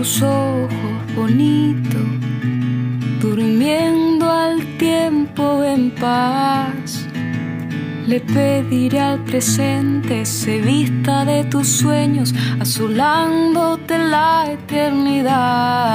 Tus ojos bonito, durmiendo al tiempo en paz. Le pediré al presente se vista de tus sueños, azulándote la eternidad.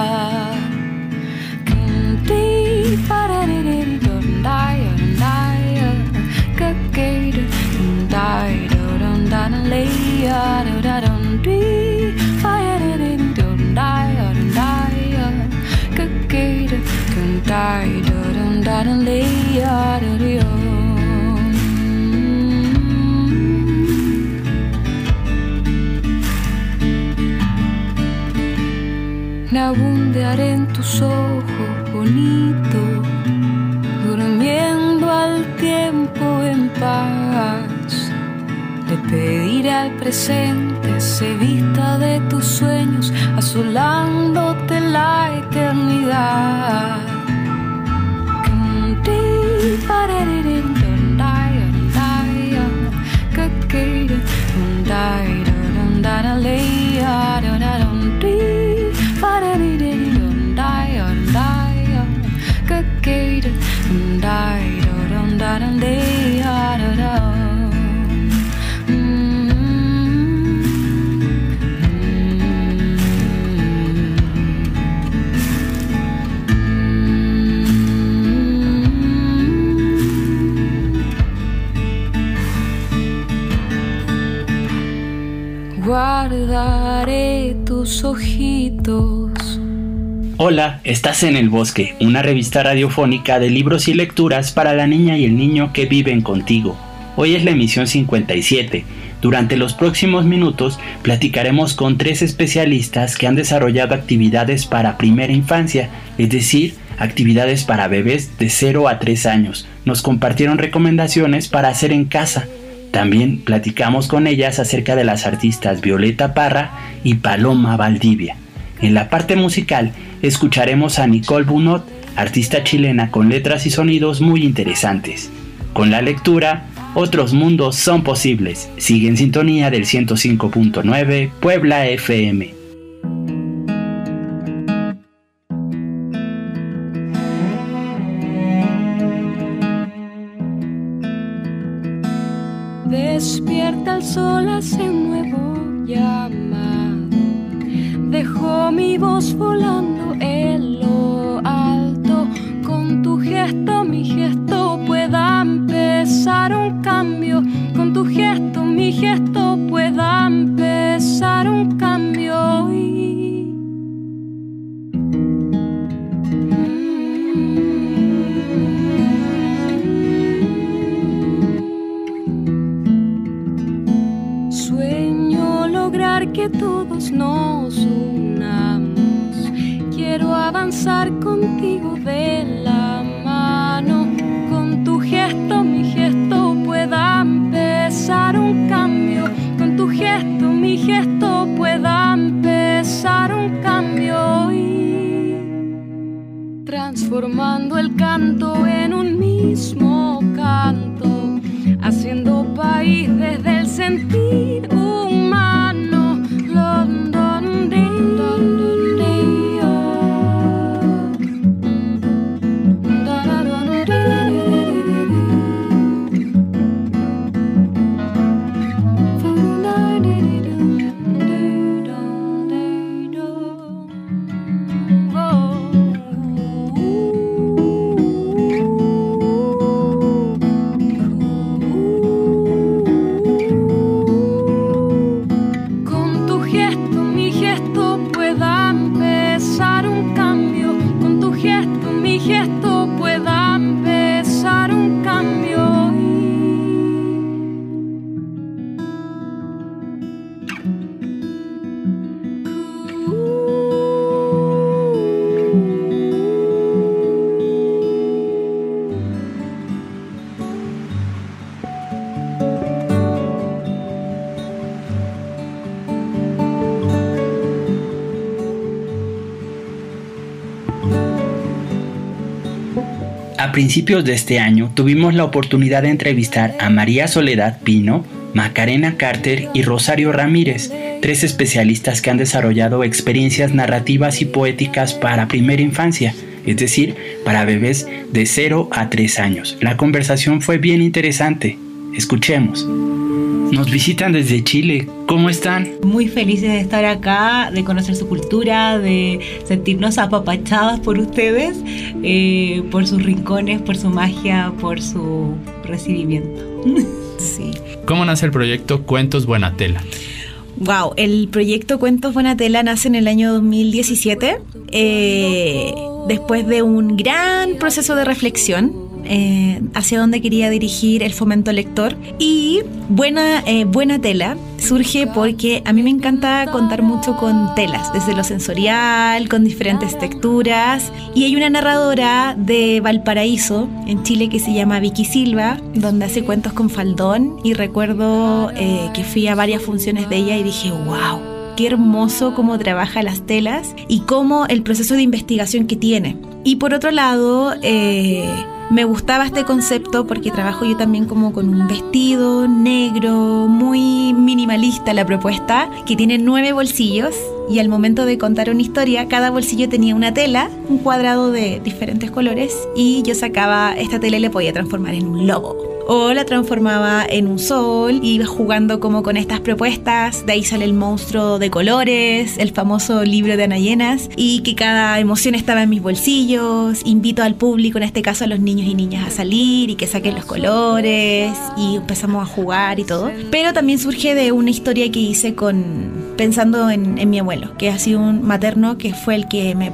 Nabundearé en tus ojos bonito, durmiendo al tiempo en paz. Le pediré al presente se vista de tus sueños, azulándote la eternidad. but it didn't Cookie. Hola, estás en El Bosque, una revista radiofónica de libros y lecturas para la niña y el niño que viven contigo. Hoy es la emisión 57. Durante los próximos minutos platicaremos con tres especialistas que han desarrollado actividades para primera infancia, es decir, actividades para bebés de 0 a 3 años. Nos compartieron recomendaciones para hacer en casa también platicamos con ellas acerca de las artistas Violeta Parra y Paloma Valdivia. En la parte musical escucharemos a Nicole Bunot, artista chilena con letras y sonidos muy interesantes. Con la lectura, otros mundos son posibles. Sigue en sintonía del 105.9 Puebla FM. Nos unamos. Quiero avanzar contigo de la mano. Con tu gesto, mi gesto pueda empezar un cambio. Con tu gesto, mi gesto pueda empezar un cambio. Y transformando el canto en un mismo canto. Haciendo país desde el sentir principios de este año tuvimos la oportunidad de entrevistar a María Soledad Pino, Macarena Carter y Rosario Ramírez, tres especialistas que han desarrollado experiencias narrativas y poéticas para primera infancia, es decir, para bebés de 0 a 3 años. La conversación fue bien interesante. Escuchemos. Nos visitan desde Chile. ¿Cómo están? Muy felices de estar acá, de conocer su cultura, de sentirnos apapachadas por ustedes, eh, por sus rincones, por su magia, por su recibimiento. sí. ¿Cómo nace el proyecto Cuentos Buenatela? Wow, el proyecto Cuentos Buenatela nace en el año 2017, eh, después de un gran proceso de reflexión eh, hacia dónde quería dirigir el fomento lector. Y buena, eh, buena tela surge porque a mí me encanta contar mucho con telas, desde lo sensorial, con diferentes texturas. Y hay una narradora de Valparaíso, en Chile, que se llama Vicky Silva, donde hace cuentos con faldón. Y recuerdo eh, que fui a varias funciones de ella y dije, wow qué hermoso cómo trabaja las telas y cómo el proceso de investigación que tiene. Y por otro lado, eh, me gustaba este concepto porque trabajo yo también como con un vestido negro, muy minimalista la propuesta, que tiene nueve bolsillos y al momento de contar una historia, cada bolsillo tenía una tela, un cuadrado de diferentes colores y yo sacaba esta tela y le podía transformar en un lobo o la transformaba en un sol iba jugando como con estas propuestas. De ahí sale el monstruo de colores, el famoso libro de Anayenas y que cada emoción estaba en mis bolsillos. Invito al público, en este caso a los niños y niñas, a salir y que saquen los colores y empezamos a jugar y todo. Pero también surge de una historia que hice con pensando en, en mi abuelo, que ha sido un materno que fue el que me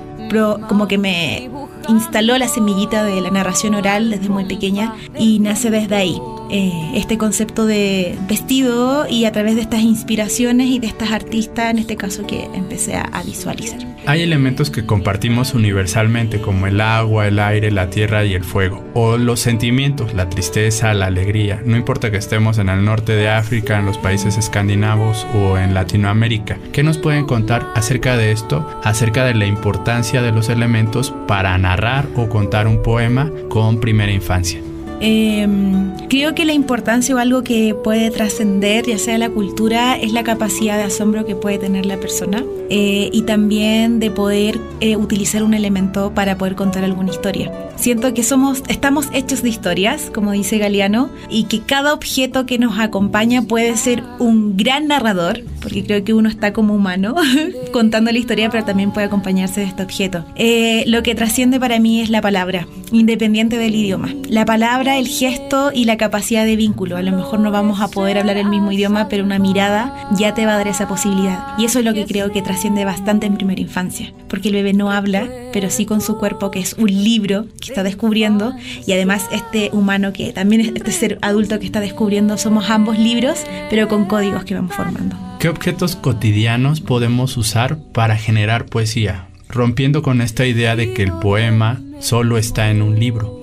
como que me instaló la semillita de la narración oral desde muy pequeña y nace desde ahí. Eh, este concepto de vestido y a través de estas inspiraciones y de estas artistas, en este caso que empecé a, visualizar. Hay elementos que compartimos universalmente como el agua, el aire, la tierra y el fuego, o los sentimientos, la tristeza, la alegría, no importa que estemos en el norte de África, en los países escandinavos o en Latinoamérica. ¿Qué nos pueden contar acerca de esto, acerca de la importancia de los elementos para narrar o contar un poema con primera infancia? Em, creo que la importancia o algo que puede trascender, ya sea la cultura, es la capacidad de asombro que puede tener la persona eh, y también de poder eh, utilizar un elemento para poder contar alguna historia. Siento que somos, estamos hechos de historias, como dice Galeano, y que cada objeto que nos acompaña puede ser un gran narrador, porque creo que uno está como humano contando la historia, pero también puede acompañarse de este objeto. Eh, lo que trasciende para mí es la palabra, independiente del idioma. La palabra, el gesto y la capacidad de vínculo. A lo mejor no vamos a poder hablar el mismo idioma, pero una mirada ya te va a dar esa posibilidad. Y eso es lo que creo que trasciende bastante en primera infancia, porque el bebé no habla, pero sí con su cuerpo, que es un libro que está descubriendo y además este humano que también es este ser adulto que está descubriendo, somos ambos libros, pero con códigos que vamos formando. ¿Qué objetos cotidianos podemos usar para generar poesía? Rompiendo con esta idea de que el poema solo está en un libro.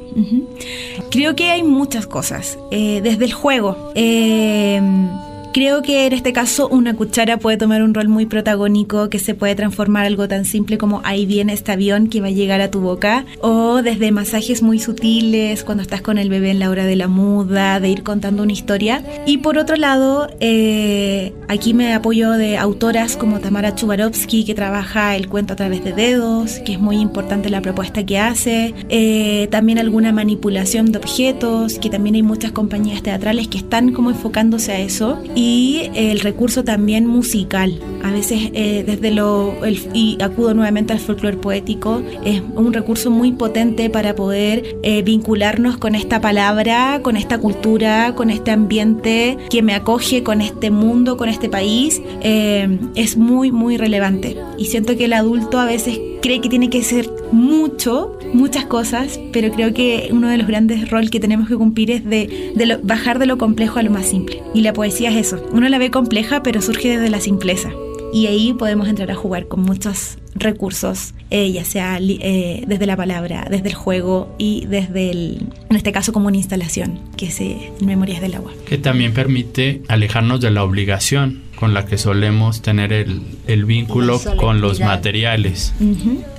Creo que hay muchas cosas, eh, desde el juego. Eh, Creo que en este caso una cuchara puede tomar un rol muy protagónico que se puede transformar algo tan simple como ahí viene este avión que va a llegar a tu boca o desde masajes muy sutiles cuando estás con el bebé en la hora de la muda, de ir contando una historia. Y por otro lado, eh, aquí me apoyo de autoras como Tamara Chubarovsky que trabaja el cuento a través de dedos, que es muy importante la propuesta que hace. Eh, también alguna manipulación de objetos, que también hay muchas compañías teatrales que están como enfocándose a eso y el recurso también musical. A veces eh, desde lo, y acudo nuevamente al folclore poético, es un recurso muy potente para poder eh, vincularnos con esta palabra, con esta cultura, con este ambiente que me acoge, con este mundo, con este país. Eh, es muy, muy relevante. Y siento que el adulto a veces cree que tiene que ser mucho, muchas cosas, pero creo que uno de los grandes roles que tenemos que cumplir es de, bajar de lo complejo a lo más simple. Y la poesía es eso. Uno la ve compleja, pero surge desde la simpleza. Y ahí podemos entrar a jugar con muchos recursos, eh, ya sea eh, desde la palabra, desde el juego y desde el, en este caso como una instalación, que es Memorias del Agua. Que también permite alejarnos de la obligación con la que solemos tener el, vínculo con los materiales.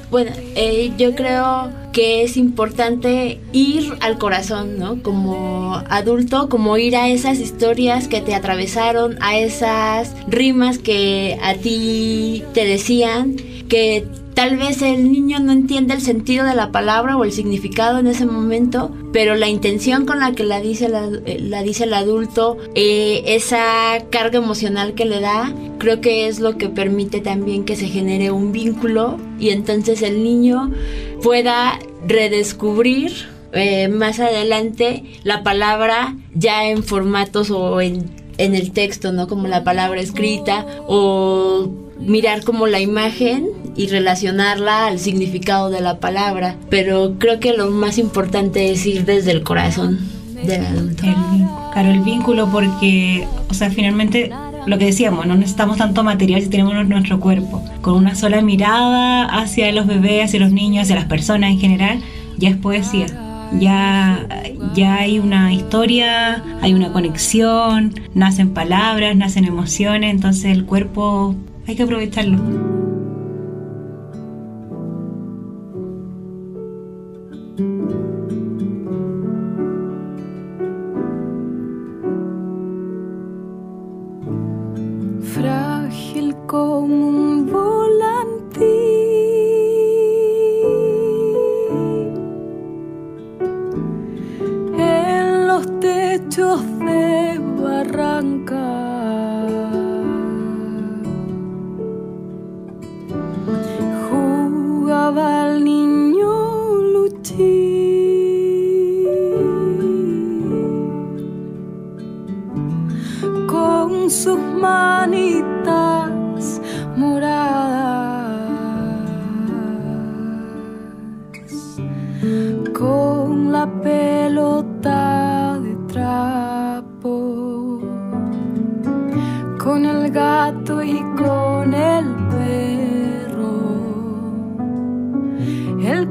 Bueno, eh, yo creo que es importante ir al corazón, ¿no? Como adulto, como ir a esas historias que te atravesaron, a esas rimas que a ti te decían, que Tal vez el niño no entiende el sentido de la palabra o el significado en ese momento, pero la intención con la que la dice, la, eh, dice el adulto, eh, esa carga emocional que le da, creo que es lo que permite también que se genere un vínculo y entonces el niño pueda redescubrir eh, más adelante la palabra ya en formatos o en, en el texto, ¿no? Como la palabra escrita o mirar como la imagen y relacionarla al significado de la palabra. Pero creo que lo más importante es ir desde el corazón del adulto. claro, el vínculo porque, o sea, finalmente lo que decíamos, no necesitamos tanto material si tenemos nuestro cuerpo. Con una sola mirada hacia los bebés, hacia los niños, hacia las personas en general, ya es poesía. Ya, ya hay una historia, hay una conexión, nacen palabras, nacen emociones, entonces el cuerpo hay que aprovecharlo. Como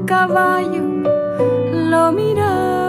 caballo lo miraba.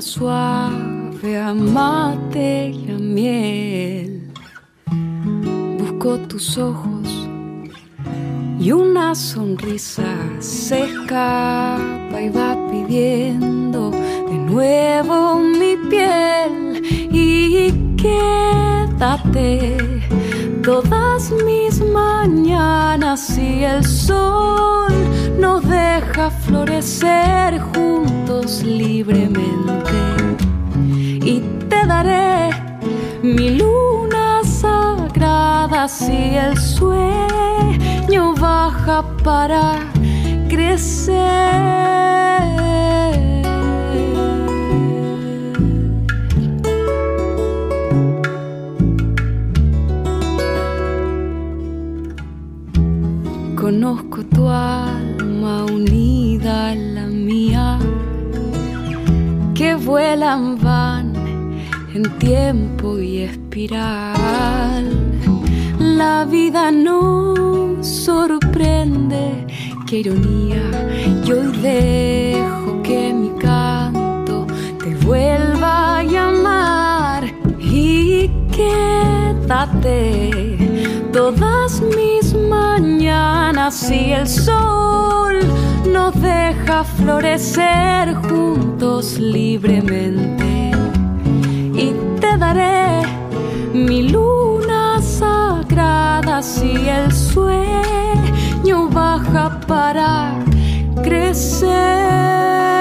Suave a mate y a miel. Busco tus ojos y una sonrisa se escapa y va pidiendo de nuevo mi piel y quédate todas mis mañanas y el sol nos deja florecer juntos libremente y te daré mi luna sagrada si el sueño baja para crecer. Alma unida a la mía, que vuelan van en tiempo y espiral. La vida nos sorprende, qué ironía, y hoy dejo que mi canto te vuelva a llamar despertate todas mis mañanas y el sol nos deja florecer juntos libremente. Y te daré mi luna sagrada si el sueño baja para crecer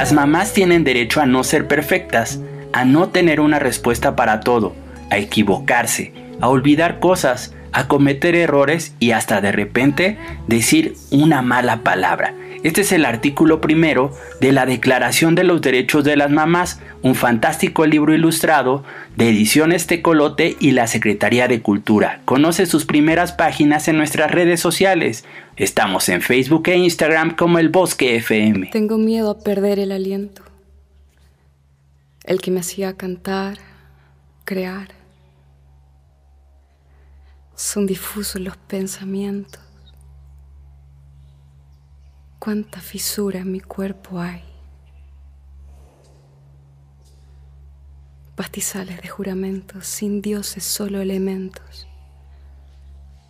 Las mamás tienen derecho a no ser perfectas, a no tener una respuesta para todo, a equivocarse, a olvidar cosas, a cometer errores y hasta de repente decir una mala palabra. Este es el artículo primero de la Declaración de los Derechos de las Mamás, un fantástico libro ilustrado de Ediciones Tecolote y la Secretaría de Cultura. Conoce sus primeras páginas en nuestras redes sociales. Estamos en Facebook e Instagram como El Bosque FM. Tengo miedo a perder el aliento, el que me hacía cantar, crear. Son difusos los pensamientos. Cuánta fisura en mi cuerpo hay. Pastizales de juramentos, sin dioses, solo elementos.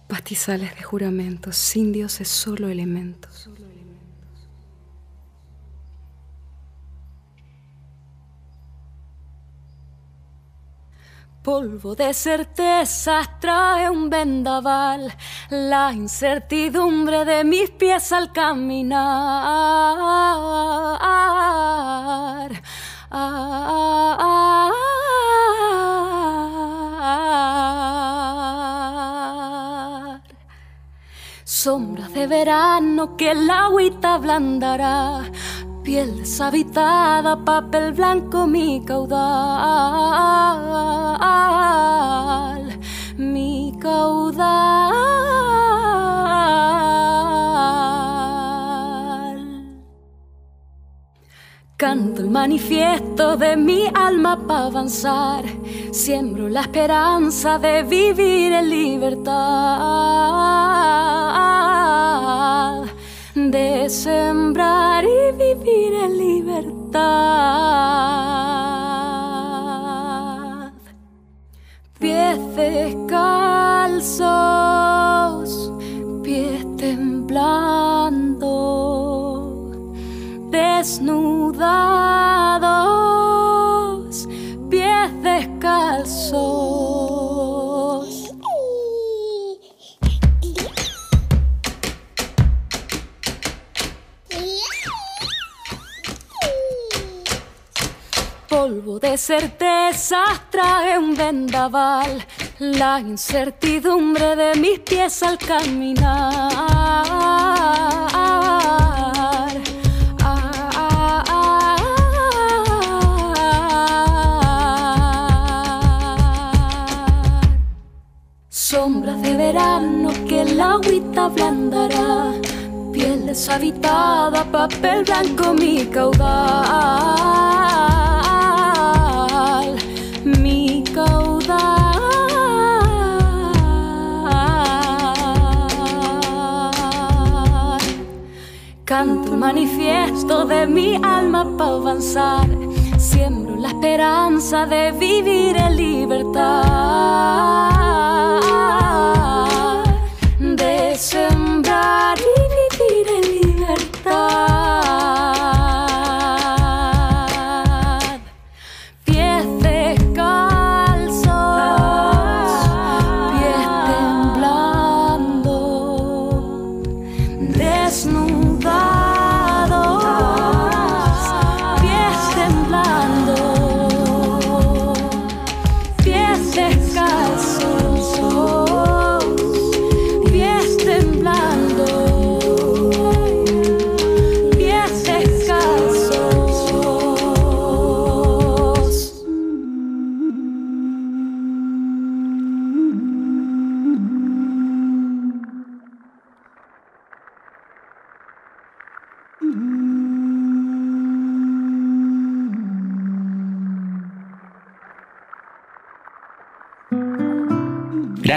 Pastizales de juramentos, sin dioses, solo elementos. Polvo de certezas trae un vendaval, la incertidumbre de mis pies al caminar. Sombras de verano que el agüita ablandará piel deshabitada, papel blanco, mi caudal, mi caudal. Canto el manifiesto de mi alma para avanzar, siembro la esperanza de vivir en libertad de sembrar y vivir en libertad. Pies descalzos, certezas trae un vendaval, la incertidumbre de mis pies al caminar. Sombras de verano que el agüita ablandará piel deshabitada, papel blanco mi caudal. Canto manifiesto de mi alma para avanzar. Siembro la esperanza de vivir en libertad.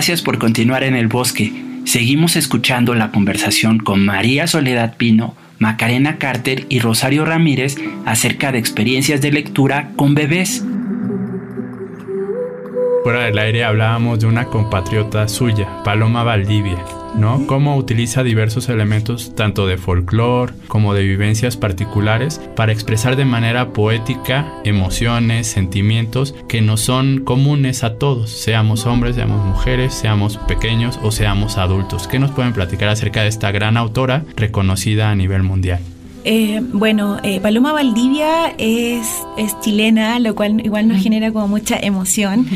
Gracias por continuar en el bosque. Seguimos escuchando la conversación con María Soledad Pino, Macarena Carter y Rosario Ramírez acerca de experiencias de lectura con bebés. Fuera del aire hablábamos de una compatriota suya, Paloma Valdivia, ¿no? Cómo utiliza diversos elementos tanto de folclore como de vivencias particulares para expresar de manera poética emociones, sentimientos que no son comunes a todos, seamos hombres, seamos mujeres, seamos pequeños o seamos adultos. ¿Qué nos pueden platicar acerca de esta gran autora reconocida a nivel mundial? Eh, bueno, eh, Paloma Valdivia es, es, chilena, lo cual igual nos genera como mucha emoción,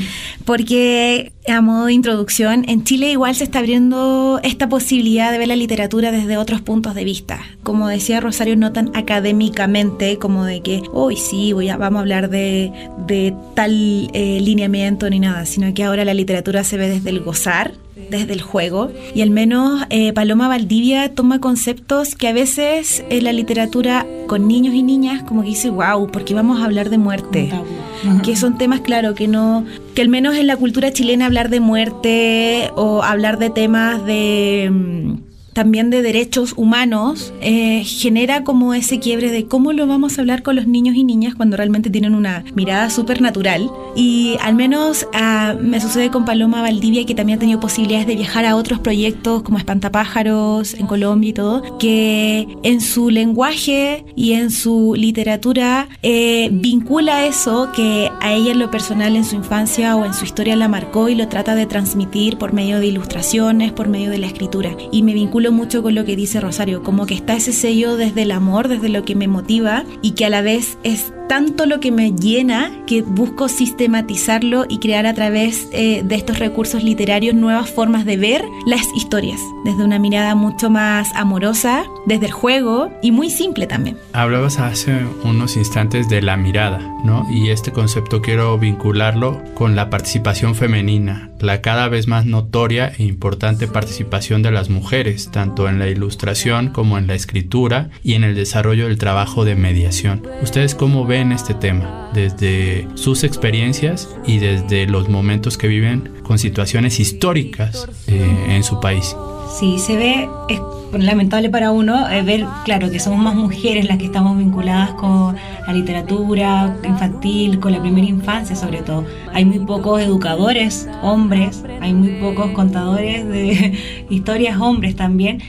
porque a modo de introducción, en Chile igual se está abriendo esta posibilidad de ver la literatura desde otros puntos de vista. Como decía Rosario, no tan académicamente como de que, hoy sí, voy a, vamos a hablar de, de tal eh, lineamiento ni nada, sino que ahora la literatura se ve desde el gozar, desde el juego. Y al menos eh, Paloma Valdivia toma conceptos que a veces en la literatura con niños y niñas como que dice, wow, porque vamos a hablar de muerte. Que son temas, claro, que no, que al menos en la cultura chilena hablar de muerte o hablar de temas de mm, también de derechos humanos, eh, genera como ese quiebre de cómo lo vamos a hablar con los niños y niñas cuando realmente tienen una mirada súper natural. Y al menos ah, me sucede con Paloma Valdivia, que también ha tenido posibilidades de viajar a otros proyectos como Espantapájaros en Colombia y todo, que en su lenguaje y en su literatura eh, vincula eso que a ella en lo personal en su infancia o en su historia la marcó y lo trata de transmitir por medio de ilustraciones, por medio de la escritura. Y me vinculo mucho con lo que dice Rosario, como que está ese sello desde el amor, desde lo que me motiva y que a la vez es tanto lo que me llena que busco sistematizarlo y crear a través eh, de estos recursos literarios nuevas formas de ver las historias, desde una mirada mucho más amorosa, desde el juego y muy simple también. Hablabas hace unos instantes de la mirada, ¿no? Y este concepto quiero vincularlo con la participación femenina, la cada vez más notoria e importante participación de las mujeres, tanto en la ilustración como en la escritura y en el desarrollo del trabajo de mediación. ¿Ustedes cómo ven en este tema, desde sus experiencias y desde los momentos que viven con situaciones históricas eh, en su país. Sí, se ve, es lamentable para uno eh, ver, claro, que somos más mujeres las que estamos vinculadas con la literatura infantil, con la primera infancia sobre todo. Hay muy pocos educadores hombres, hay muy pocos contadores de historias hombres también.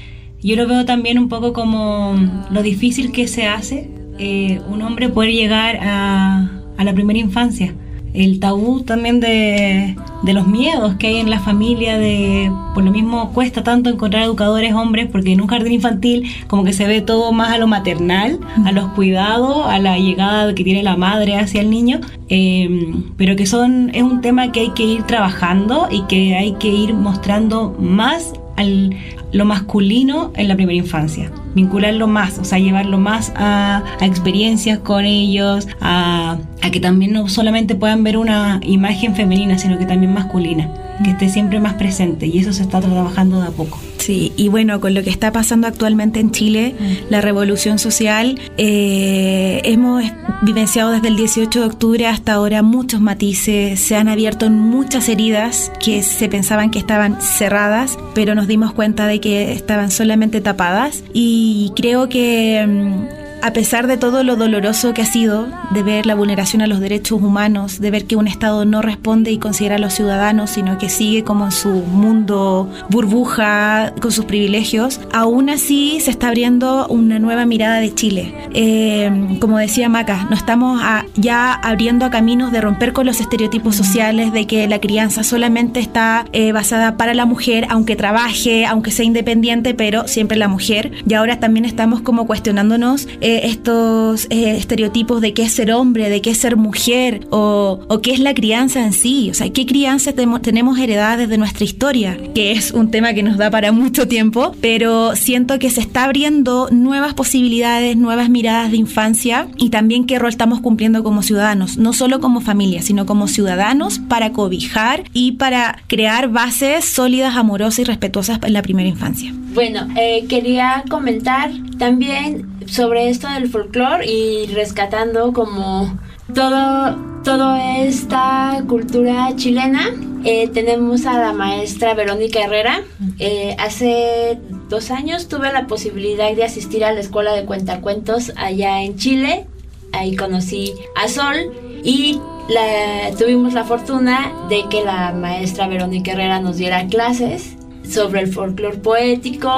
Yo lo veo también un poco como lo difícil que se hace eh, un hombre puede llegar a, la primera infancia. El tabú también de, los miedos que hay en la familia, de por lo mismo cuesta tanto encontrar educadores hombres, porque en un jardín infantil como que se ve todo más a lo maternal, a los cuidados, a la llegada que tiene la madre hacia el niño, em, pero que son es un tema que hay que ir trabajando y que hay que ir mostrando más al, lo masculino en la primera infancia. Vincularlo más, o sea, llevarlo más a, experiencias con ellos, a, a, que también no solamente puedan ver una imagen femenina, sino que también masculina, que esté siempre más presente y eso se está trabajando de a poco. Sí, y bueno, con lo que está pasando actualmente en Chile, mm. la revolución social, eh, hemos vivenciado desde el 18 de octubre hasta ahora muchos matices, se han abierto muchas heridas que se pensaban que estaban cerradas, pero nos dimos cuenta de que estaban solamente tapadas y creo que mm, a pesar de todo lo doloroso que ha sido, de ver la vulneración a los derechos humanos, de ver que un Estado no responde y considera a los ciudadanos, sino que sigue como en su mundo burbuja con sus privilegios, aún así se está abriendo una nueva mirada de Chile. Eh, como decía Maca, no estamos ya abriendo a caminos de romper con los estereotipos sociales de que la crianza solamente está eh, basada para la mujer, aunque trabaje, aunque sea independiente, pero siempre la mujer. Y ahora también estamos como cuestionándonos. Eh, estos eh, estereotipos de qué es ser hombre, de qué es ser mujer o, o, qué es la crianza en sí. O sea, qué crianza tenemos heredadas desde nuestra historia, que es un tema que nos da para mucho tiempo, pero siento que se está abriendo nuevas posibilidades, nuevas miradas de infancia y también qué rol estamos cumpliendo como ciudadanos, no solo como familia, sino como ciudadanos para cobijar y para crear bases sólidas, amorosas y respetuosas en la primera infancia. Bueno, eh, quería comentar también sobre del folclore y rescatando como todo, toda esta cultura chilena. Eh, tenemos a la maestra Verónica Herrera. Eh, hace dos años tuve la posibilidad de asistir a la escuela de cuentacuentos allá en Chile. Ahí conocí a Sol y la, tuvimos la fortuna de que la maestra Verónica Herrera nos diera clases sobre el folclore poético,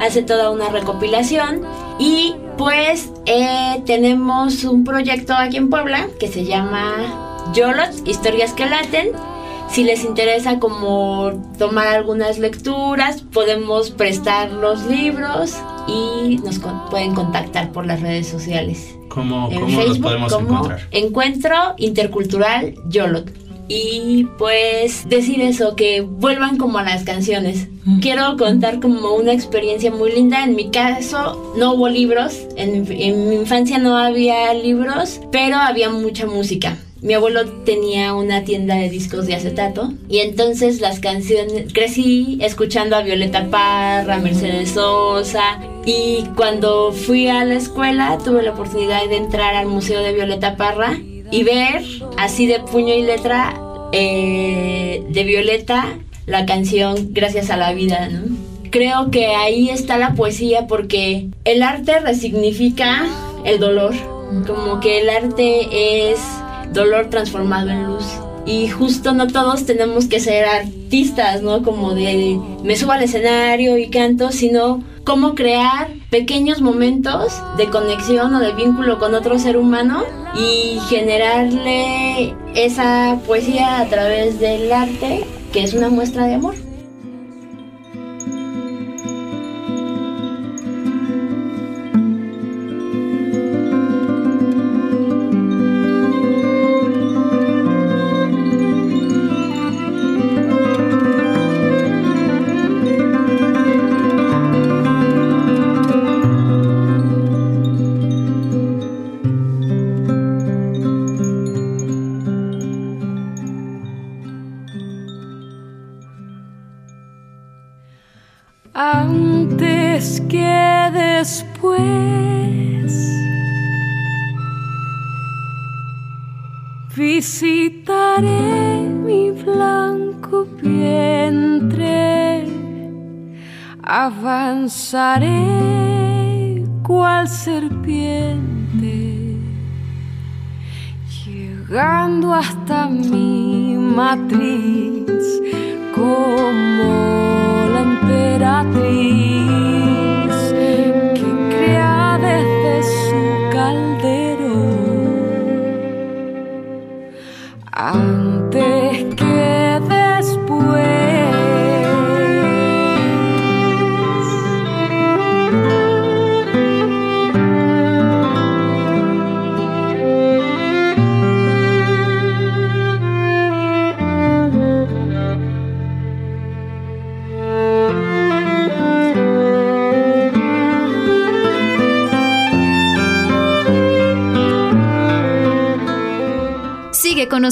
hace toda una recopilación y pues eh, tenemos un proyecto aquí en Puebla que se llama Yolot, Historias que Laten. Si les interesa como tomar algunas lecturas, podemos prestar los libros y nos pueden contactar por las redes sociales. ¿Cómo, cómo nos podemos encontrar? Encuentro Intercultural Yolot y pues decir eso, que vuelvan como a las canciones. Quiero contar como una experiencia muy linda. En mi caso no hubo libros, en, mi infancia no había libros, pero había mucha música. Mi abuelo tenía una tienda de discos de acetato y entonces las canciones, crecí escuchando a Violeta Parra, Mercedes Sosa y cuando fui a la escuela tuve la oportunidad de entrar al Museo de Violeta Parra y ver así de puño y letra eh, de Violeta la canción Gracias a la vida, Creo que ahí está la poesía porque el arte resignifica el dolor, como que el arte es dolor transformado en luz. Y justo no todos tenemos que ser artistas, ¿no? Como de me subo al escenario y canto, sino cómo crear pequeños momentos de conexión o de vínculo con otro ser humano y generarle esa poesía a través del arte, que es una muestra de amor.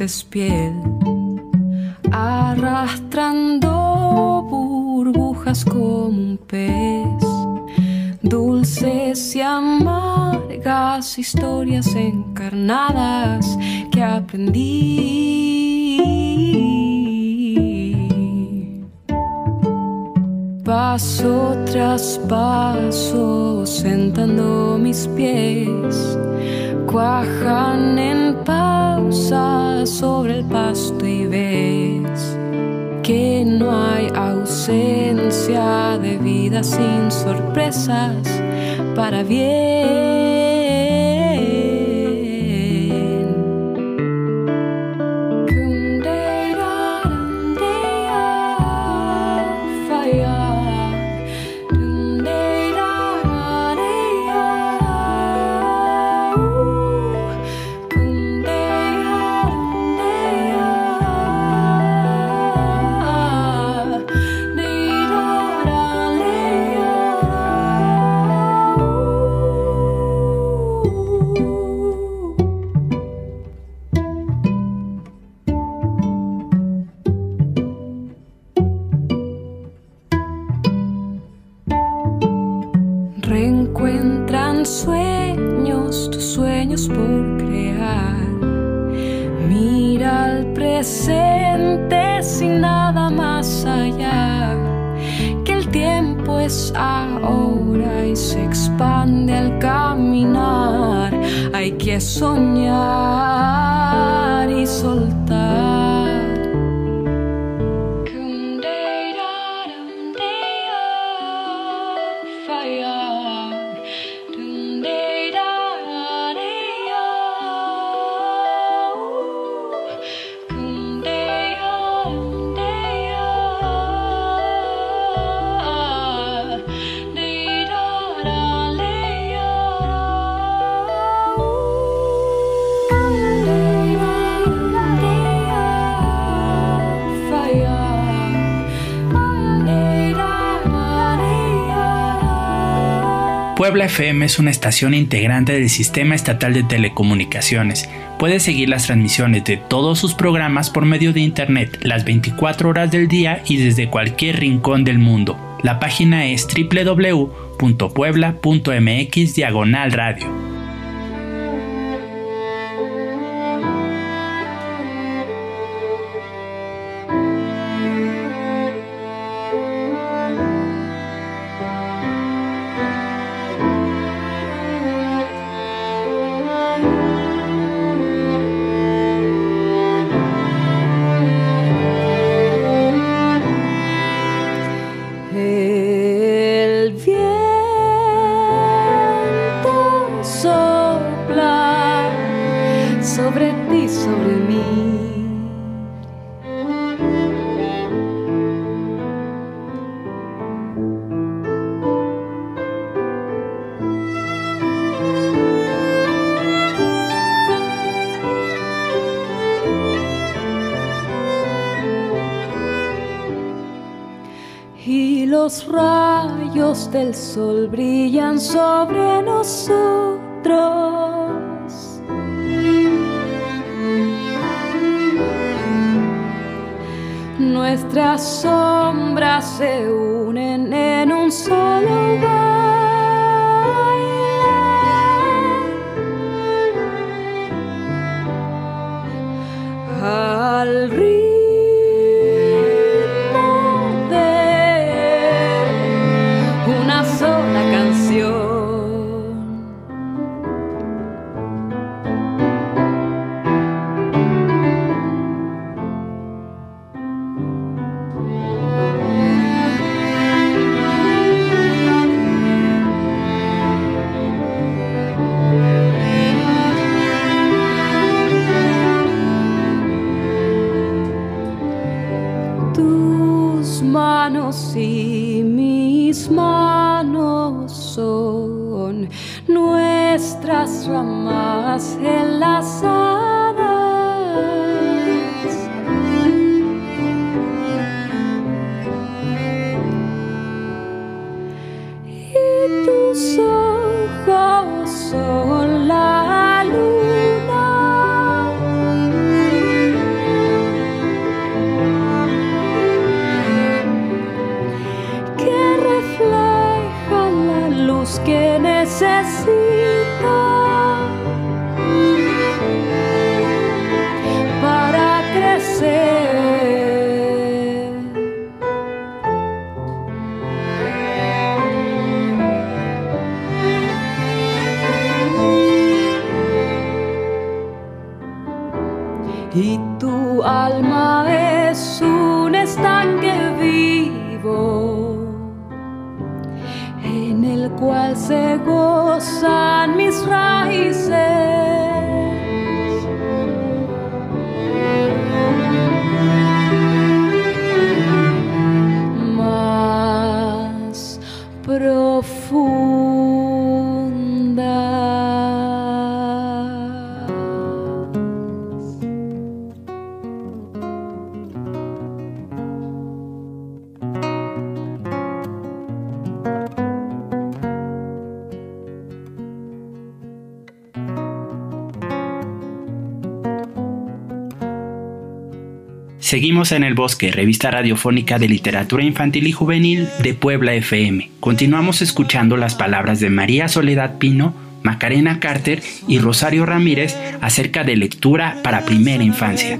Cicatrices piel, arrastrando burbujas como un pez, dulces y amargas historias encarnadas que aprendí. Paso tras paso, sentando mis pies, cuajan en paz sobre el pasto y ves que no hay ausencia de vida sin sorpresas para bien. Puebla FM es una estación integrante del Sistema Estatal de Telecomunicaciones. Puede seguir las transmisiones de todos sus programas por medio de Internet las 24 horas del día y desde cualquier rincón del mundo. La página es www.puebla.mx diagonal radio. Del sol brillan sobre nosotros. Nuestras sombras se unen en un solo baile. de Seguimos en el bosque, revista radiofónica de literatura infantil y juvenil de Puebla FM. Continuamos escuchando las palabras de María Soledad Pino, Macarena Carter y Rosario Ramírez acerca de lectura para primera infancia.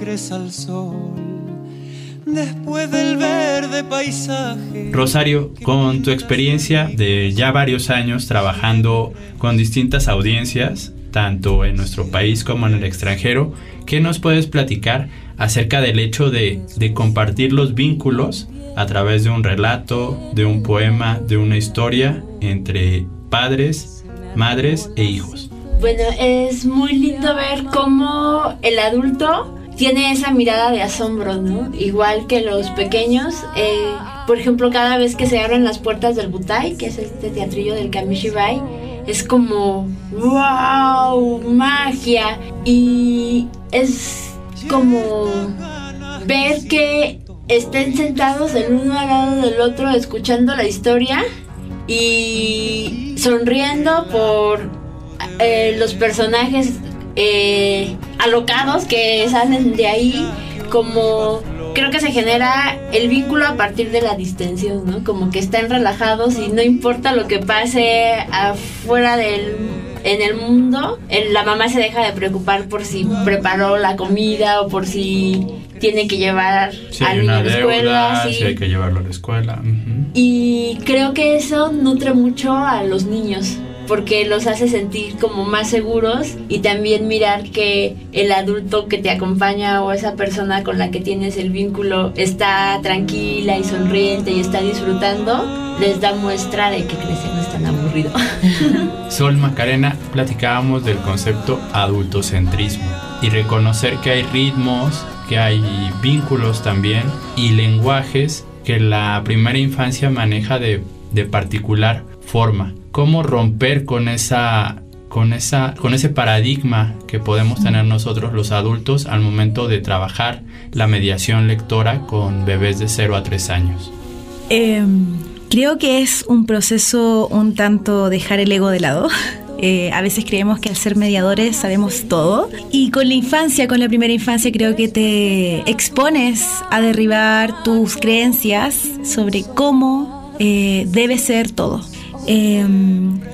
Después del verde paisaje. Rosario, con tu experiencia de ya varios años trabajando con distintas audiencias, tanto en nuestro país como en el extranjero, ¿qué nos puedes platicar acerca del hecho de, compartir los vínculos a través de un relato, de un poema, de una historia entre padres, madres e hijos? Bueno, es muy lindo ver cómo el adulto tiene esa mirada de asombro, ¿no? Igual que los pequeños. Eh, por ejemplo, cada vez que se abren las puertas del Butai, que es este teatrillo del Kamishibai, es como, wow, magia. Y es como ver que estén sentados el uno al lado del otro escuchando la historia y sonriendo por eh, los personajes eh, alocados que salen de ahí, como creo que se genera el vínculo a partir de la distensión, ¿no? Como que están relajados y no importa lo que pase afuera del en el mundo, la mamá se deja de preocupar por si preparó la comida o por si tiene que llevar al niño a la escuela. Si hay que llevarlo a la escuela. Y creo que eso nutre mucho a los niños porque los hace sentir como más seguros y también mirar que el adulto que te acompaña o esa persona con la que tienes el vínculo está tranquila y sonriente y está disfrutando, les da muestra de que crecer no es tan aburrido. Sol Macarena, platicábamos del concepto adultocentrismo y reconocer que hay ritmos, que hay vínculos también y lenguajes que la primera infancia maneja de, de particular forma cómo romper con esa con esa con ese paradigma que podemos tener nosotros los adultos al momento de trabajar la mediación lectora con bebés de 0 a 3 años. Em, creo que es un proceso un tanto dejar el ego de lado. Eh, a veces creemos que al ser mediadores sabemos todo y con la infancia, con la primera infancia, creo que te expones a derribar tus creencias sobre cómo eh, debe ser todo. Eh,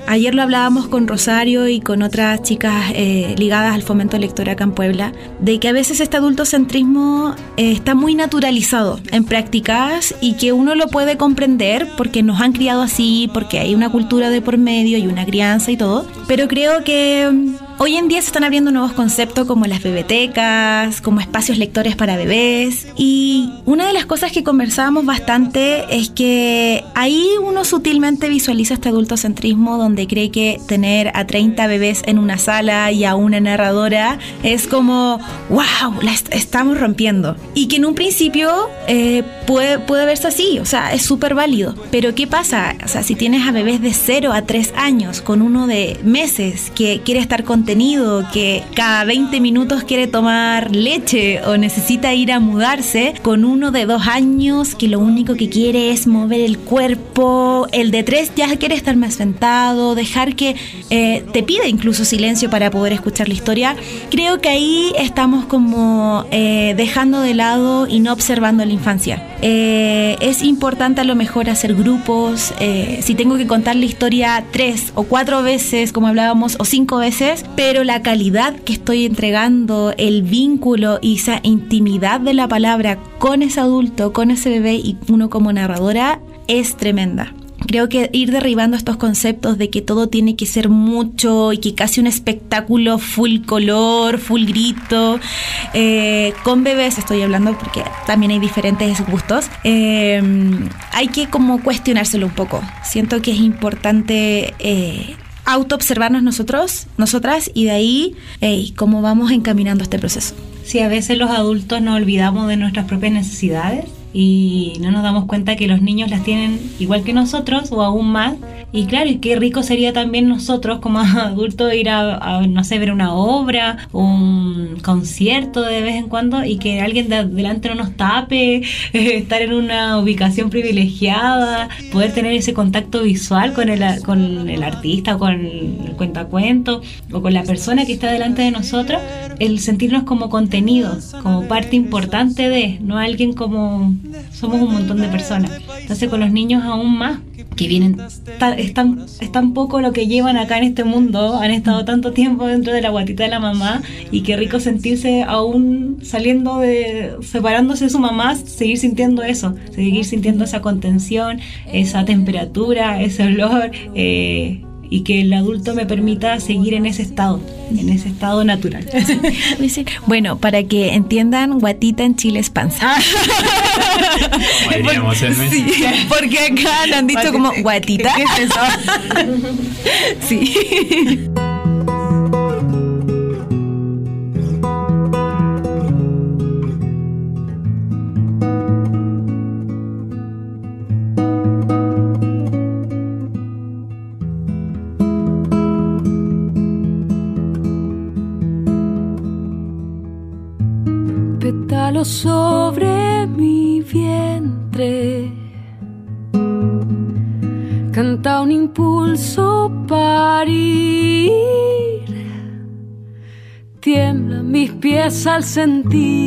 ayer lo hablábamos con Rosario y con otras chicas eh, ligadas al fomento lector acá en Puebla, de que a veces este adultocentrismo eh, está muy naturalizado en prácticas y que uno lo puede comprender porque nos han criado así, porque hay una cultura de por medio y una crianza y todo, pero creo que Hoy en día se están abriendo nuevos conceptos como las bebetecas, como espacios lectores para bebés. Y una de las cosas que conversábamos bastante es que ahí uno sutilmente visualiza este adultocentrismo donde cree que tener a 30 bebés en una sala y a una narradora es como, wow, la estamos rompiendo. Y que en un principio eh, puede, puede verse así, o sea, es súper válido. Pero ¿qué pasa? O sea, si tienes a bebés de 0 a 3 años con uno de meses que quiere estar con que cada 20 minutos quiere tomar leche o necesita ir a mudarse, con uno de dos años que lo único que quiere es mover el cuerpo, el de tres ya quiere estar más sentado, dejar que eh, te pida incluso silencio para poder escuchar la historia, creo que ahí estamos como eh, dejando de lado y no observando la infancia. Eh, es importante a lo mejor hacer grupos, si tengo que contar la historia tres o cuatro veces, como hablábamos, o cinco veces, pero la calidad que estoy entregando, el vínculo y esa intimidad de la palabra con ese adulto, con ese bebé y uno como narradora es tremenda. Creo que ir derribando estos conceptos de que todo tiene que ser mucho y que casi un espectáculo full color, full grito, eh, con bebés estoy hablando porque también hay diferentes gustos, eh, hay que como cuestionárselo un poco. Siento que es importante eh, auto-observarnos nosotros, nosotras, y de ahí cómo vamos encaminando este proceso. Sí, a veces los adultos nos olvidamos de nuestras propias necesidades y no nos damos cuenta que los niños las tienen igual que nosotros o aún más. Y claro, y qué rico sería también nosotros como adultos ir a, no sé, ver una obra, un concierto de vez en cuando y que alguien de delante no nos tape, estar en una ubicación privilegiada, poder tener ese contacto visual con el, con el artista, con el cuentacuento o con la persona que está delante de nosotros, el sentirnos como contenidos, como parte importante de, no alguien como somos un montón de personas. Entonces con los niños aún más, que vienen, es tan, es tan poco lo que llevan acá en este mundo, han estado tanto tiempo dentro de la guatita de la mamá y qué rico sentirse aún saliendo de, separándose de su mamá, seguir sintiendo eso, seguir sintiendo esa contención, esa temperatura, ese olor. Eh, y que el adulto me permita seguir en ese estado, en ese estado natural. bueno, para que entiendan, guatita en Chile es panza. porque acá lo han dicho como guatita. ¿Qué es eso? sí. Al sentir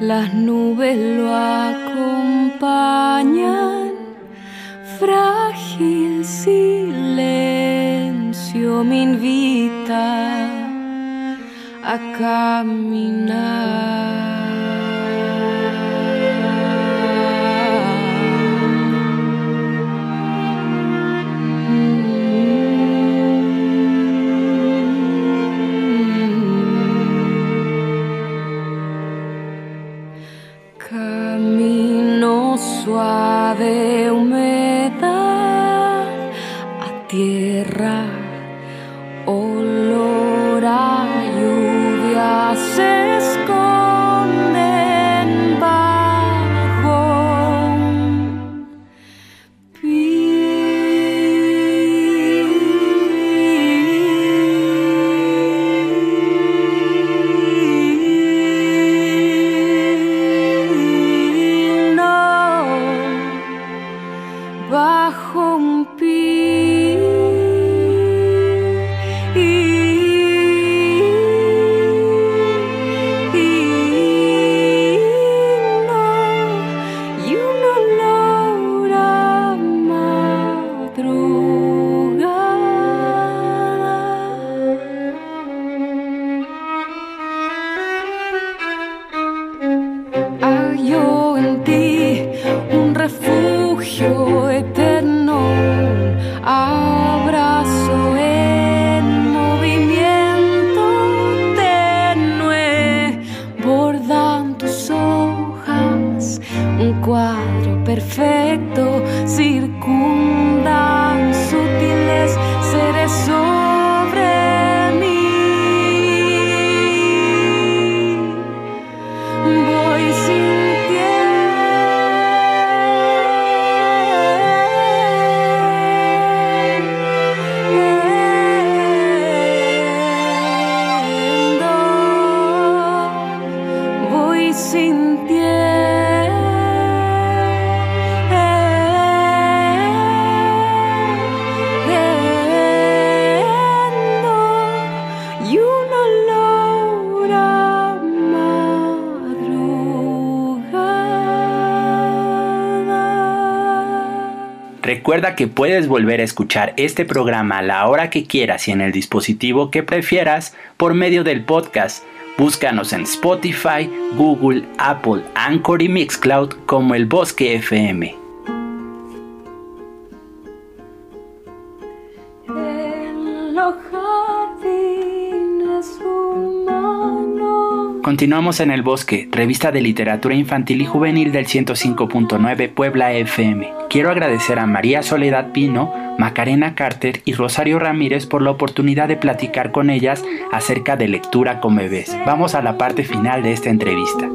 Las nubes lo acompañan, frágil silencio me invita a caminar. Recuerda que puedes volver a escuchar este programa a la hora que quieras y en el dispositivo que prefieras por medio del podcast. Búscanos en Spotify, Google, Apple, Anchor y Mixcloud como El Bosque FM. Continuamos en El Bosque, revista de literatura infantil y juvenil del 105.9 Puebla FM. Quiero agradecer a María Soledad Pino, Macarena Carter y Rosario Ramírez por la oportunidad de platicar con ellas acerca de lectura con bebés. Vamos a la parte final de esta entrevista.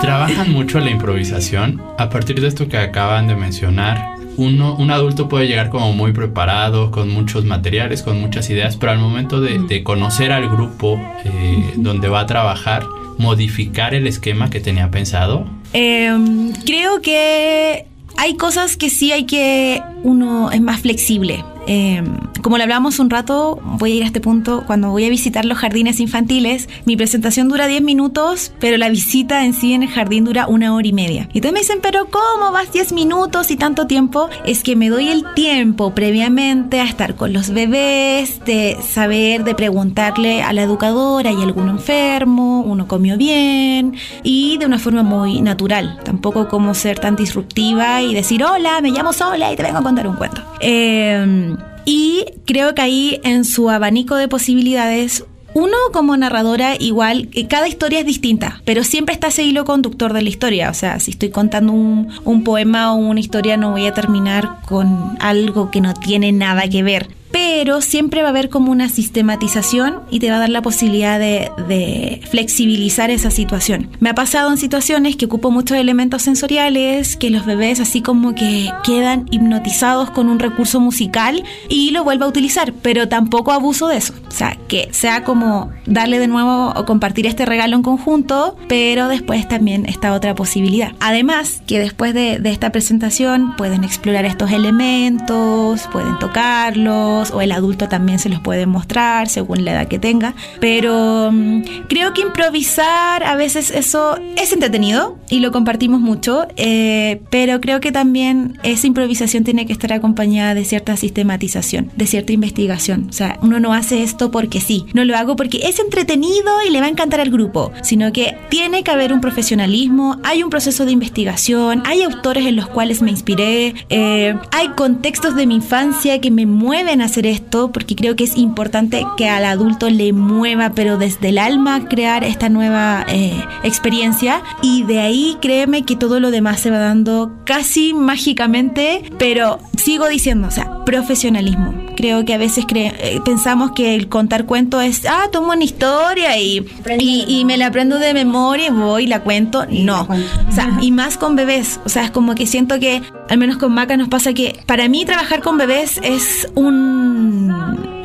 Trabajan mucho la improvisación. A partir de esto que acaban de mencionar, uno, un adulto puede llegar como muy preparado, con muchos materiales, con muchas ideas, pero al momento de, conocer al grupo eh, donde va a trabajar, modificar el esquema que tenía pensado. Em, creo que hay cosas que sí hay que uno es más flexible. Em, como le hablamos un rato, voy a ir a este punto, cuando voy a visitar los jardines infantiles, mi presentación dura 10 minutos, pero la visita en sí en el jardín dura una hora y media. Y entonces me dicen, pero ¿cómo vas 10 minutos y tanto tiempo? Es que me doy el tiempo previamente a estar con los bebés, de saber, de preguntarle a la educadora, ¿hay alguno enfermo? ¿Uno comió bien? Y de una forma muy natural, tampoco como ser tan disruptiva y decir, hola, me llamo Sola y te vengo a contar un cuento. Eh, y creo que ahí en su abanico de posibilidades uno como narradora igual, cada historia es distinta, pero siempre está ese hilo conductor de la historia. O sea, si estoy contando un, un, poema o una historia no voy a terminar con algo que no tiene nada que ver pero siempre va a haber como una sistematización y te va a dar la posibilidad de, flexibilizar esa situación. Me ha pasado en situaciones que ocupo muchos elementos sensoriales, que los bebés así como que quedan hipnotizados con un recurso musical y lo vuelvo a utilizar, pero tampoco abuso de eso. O sea, que sea como darle de nuevo o compartir este regalo en conjunto, pero después también está otra posibilidad. Además, que después de, de esta presentación pueden explorar estos elementos, pueden tocarlos, o el adulto también se los puede mostrar según la edad que tenga. Pero mm, creo que improvisar a veces eso es entretenido y lo compartimos mucho, eh, pero creo que también esa improvisación tiene que estar acompañada de cierta sistematización, de cierta investigación. O sea, uno no hace esto porque sí, no lo hago porque es entretenido y le va a encantar al grupo, sino que tiene que haber un profesionalismo, hay un proceso de investigación, hay autores en los cuales me inspiré, eh, hay contextos de mi infancia que me mueven a hacer esto porque creo que es importante que al adulto le mueva, pero desde el alma, crear esta nueva eh, experiencia. Y de ahí créeme que todo lo demás se va dando casi mágicamente, pero sigo diciendo, o sea, profesionalismo. Creo que a veces eh, pensamos que el contar cuentos es, ah, tomo una historia y, y, me la aprendo de memoria y voy y la cuento. No. O sea, y más con bebés. O sea, es como que siento que, al menos con Maca nos pasa que para mí trabajar con bebés es un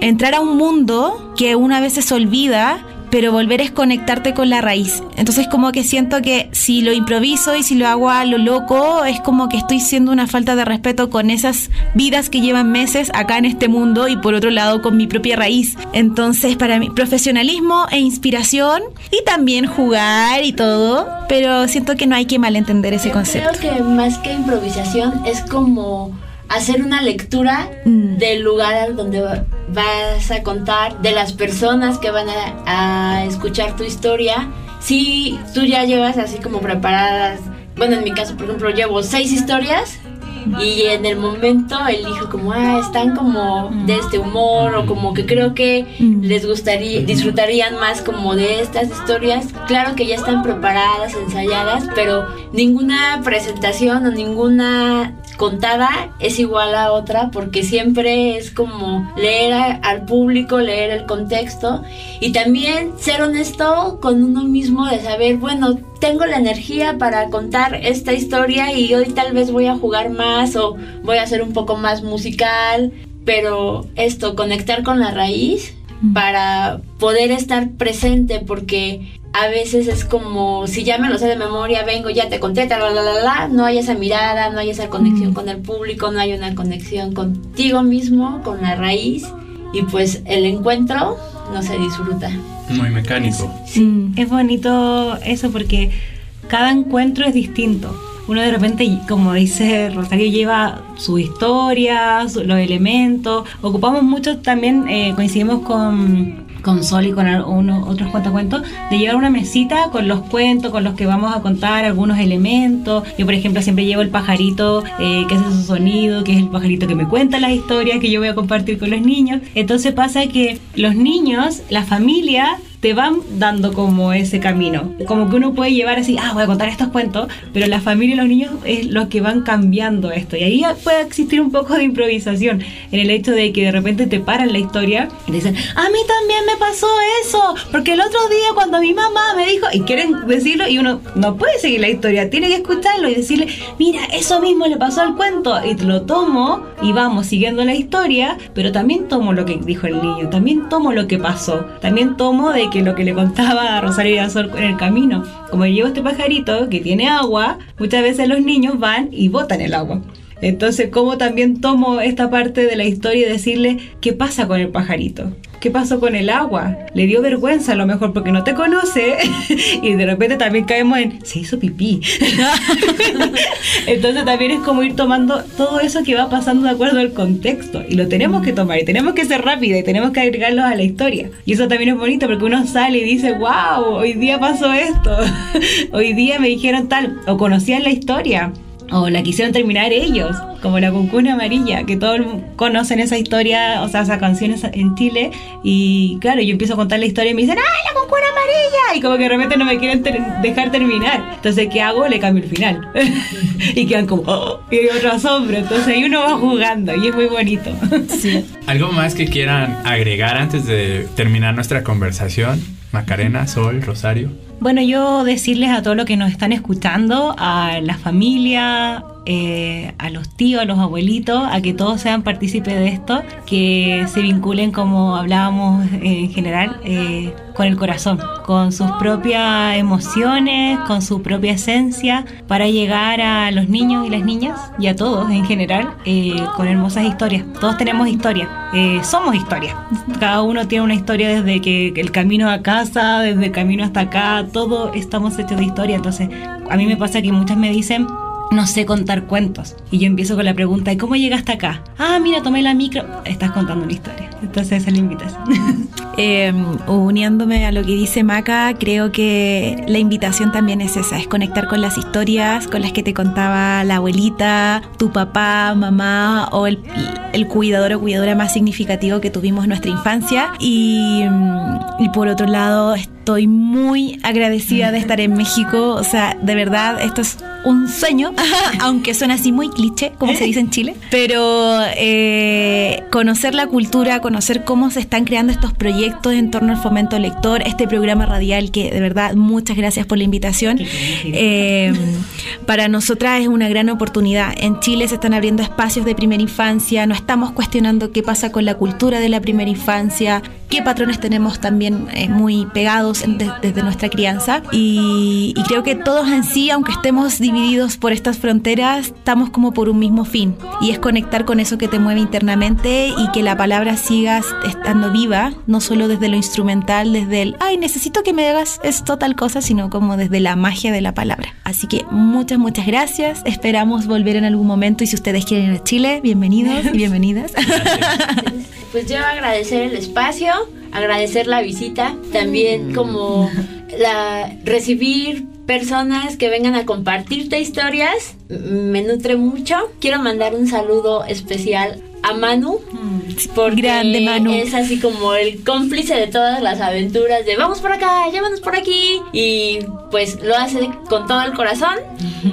entrar a un mundo que una vez se olvida pero volver es conectarte con la raíz. Entonces como que siento que si lo improviso y si lo hago a lo loco, es como que estoy siendo una falta de respeto con esas vidas que llevan meses acá en este mundo y por otro lado con mi propia raíz. Entonces para mí profesionalismo e inspiración y también jugar y todo, pero siento que no hay que malentender ese concepto. Creo que más que improvisación es como hacer una lectura mm. del lugar donde vas a contar, de las personas que van a, escuchar tu historia. Si tú ya llevas así como preparadas, bueno, en mi caso, por ejemplo, llevo seis historias y en el momento elijo como, ah, están como de este humor o como que creo que mm. les gustaría, disfrutarían más como de estas historias. Claro que ya están preparadas, ensayadas, pero ninguna presentación o ninguna contada es igual a otra porque siempre es como leer al público, leer el contexto y también ser honesto con uno mismo de saber, bueno, tengo la energía para contar esta historia y hoy tal vez voy a jugar más o voy a ser un poco más musical, pero esto, conectar con la raíz para poder estar presente porque a veces es como si ya me lo sé de memoria, vengo, ya te conté, la, la, la, la, no hay esa mirada, no hay esa conexión con el público, no hay una conexión contigo mismo, con la raíz y pues el encuentro no se disfruta. Muy mecánico. Sí, es bonito eso porque cada encuentro es distinto. uno de repente, como dice Rosario, lleva su historia, los elementos. Ocupamos mucho también, eh, coincidimos con con Sol y con unos, otros cuentacuentos, de llevar una mesita con los cuentos, con los que vamos a contar algunos elementos. Yo, por ejemplo, siempre llevo el pajarito eh, que hace su sonido, que es el pajarito que me cuenta las historias que yo voy a compartir con los niños. Entonces pasa que los niños, la familia, te van dando como ese camino. Como que uno puede llevar así, ah, voy a contar estos cuentos, pero la familia y los niños es lo que van cambiando esto. Y ahí puede existir un poco de improvisación en el hecho de que de repente te paran la historia y dicen, a mí también me pasó eso, porque el otro día cuando mi mamá me dijo, y quieren decirlo, y uno no puede seguir la historia, tiene que escucharlo y decirle, mira, eso mismo le pasó al cuento, y te lo tomo y vamos siguiendo la historia, pero también tomo lo que dijo el niño, también tomo lo que pasó, también tomo de que lo que le contaba a Rosario Azor en el camino, como llevo este pajarito que tiene agua, muchas veces los niños van y botan el agua. Entonces, como también tomo esta parte de la historia y decirle qué pasa con el pajarito, qué pasó con el agua, le dio vergüenza a lo mejor porque no te conoce y de repente también caemos en se hizo pipí. Entonces también es como ir tomando todo eso que va pasando de acuerdo al contexto. Y lo tenemos que tomar y tenemos que ser rápido y tenemos que agregarlo a la historia. Y eso también es bonito porque uno sale y dice, wow, hoy día pasó esto, hoy día me dijeron tal o conocían la historia o la quisieron terminar ellos, como la cuncuna amarilla, que todos conocen esa historia, o sea, esas canciones en Chile, y claro, yo empiezo a contar la historia y me dicen, ¡ay, la cuncuna amarilla! Y como que de repente no me quieren dejar terminar. Entonces, ¿qué hago? Le cambio el final. y quedan como, ¡oh! Y hay otro asombro. Entonces ahí uno va jugando y es muy bonito. sí. ¿Algo más que quieran agregar antes de terminar nuestra conversación? Macarena, Sol, Rosario. Bueno, yo decirles a todos los que nos están escuchando, a la familia, eh, a los tíos, a los abuelitos, a que todos sean partícipes de esto, que se vinculen como hablábamos eh, en general, eh, con el corazón, con sus propias emociones, con su propia esencia, para llegar a los niños y las niñas y a todos en general con hermosas historias. Todos tenemos historia, somos historia. Cada uno tiene una historia desde que el camino a casa, desde el camino hasta acá, todos estamos hechos de historia. Entonces, a mí me pasa que muchas me dicen, no sé contar cuentos. Y yo empiezo con la pregunta, ¿y cómo llegaste acá? Ah, mira, tomé la micro. Estás contando una historia. Entonces esa es la invitación. Eh, uniéndome a lo que dice Maca, creo que la invitación también es esa, es conectar con las historias con las que te contaba la abuelita, tu papá, mamá o el, cuidador o cuidadora más significativo que tuvimos en nuestra infancia. Y, y por otro lado, estoy muy agradecida de estar en México. O sea, de verdad, esto es un sueño, aunque suena así muy cliché, como se dice en Chile. Pero eh, conocer la cultura, conocer cómo se están creando estos proyectos en torno al fomento lector, este programa radial que de verdad muchas gracias por la invitación. Eh, para nosotras es una gran oportunidad. En Chile se están abriendo espacios de primera infancia, no estamos cuestionando qué pasa con la cultura de la primera infancia, qué patrones tenemos también eh, muy pegados desde nuestra crianza. Y, y creo que todos en sí, aunque estemos divididos por estas fronteras, estamos como por un mismo fin. Y es conectar con eso que te mueve internamente y que la palabra siga estando viva, no solo desde lo instrumental, desde el, ay, necesito que me hagas esto, tal cosa, sino como desde la magia de la palabra. Así que muchas, muchas gracias. Esperamos volver en algún momento y si ustedes quieren ir a Chile, bienvenidos y bienvenidas. Pues yo agradecer el espacio, agradecer la visita, también como la recibir personas que vengan a compartirte historias. Me nutre mucho. Quiero mandar un saludo especial a Manu. Mm, porque Grande Manu. Es así como el cómplice de todas las aventuras de vamos por acá, llévanos por aquí. Y pues lo hace con todo el corazón.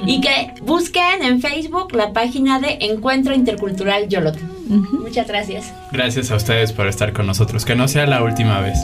Y que busquen en Facebook la página de Encuentro Intercultural Yolot. Muchas gracias. Gracias a ustedes por estar con nosotros. Que no sea la última vez.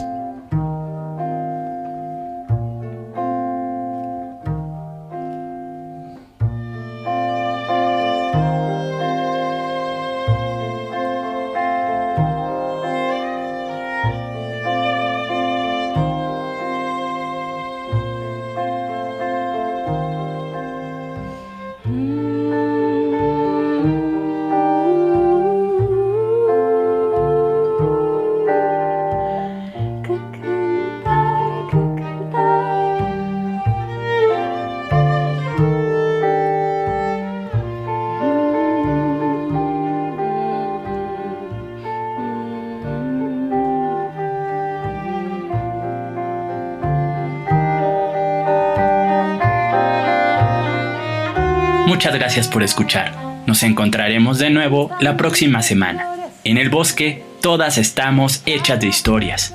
Muchas gracias por escuchar. Nos encontraremos de nuevo la próxima semana. En el bosque, todas estamos hechas de historias.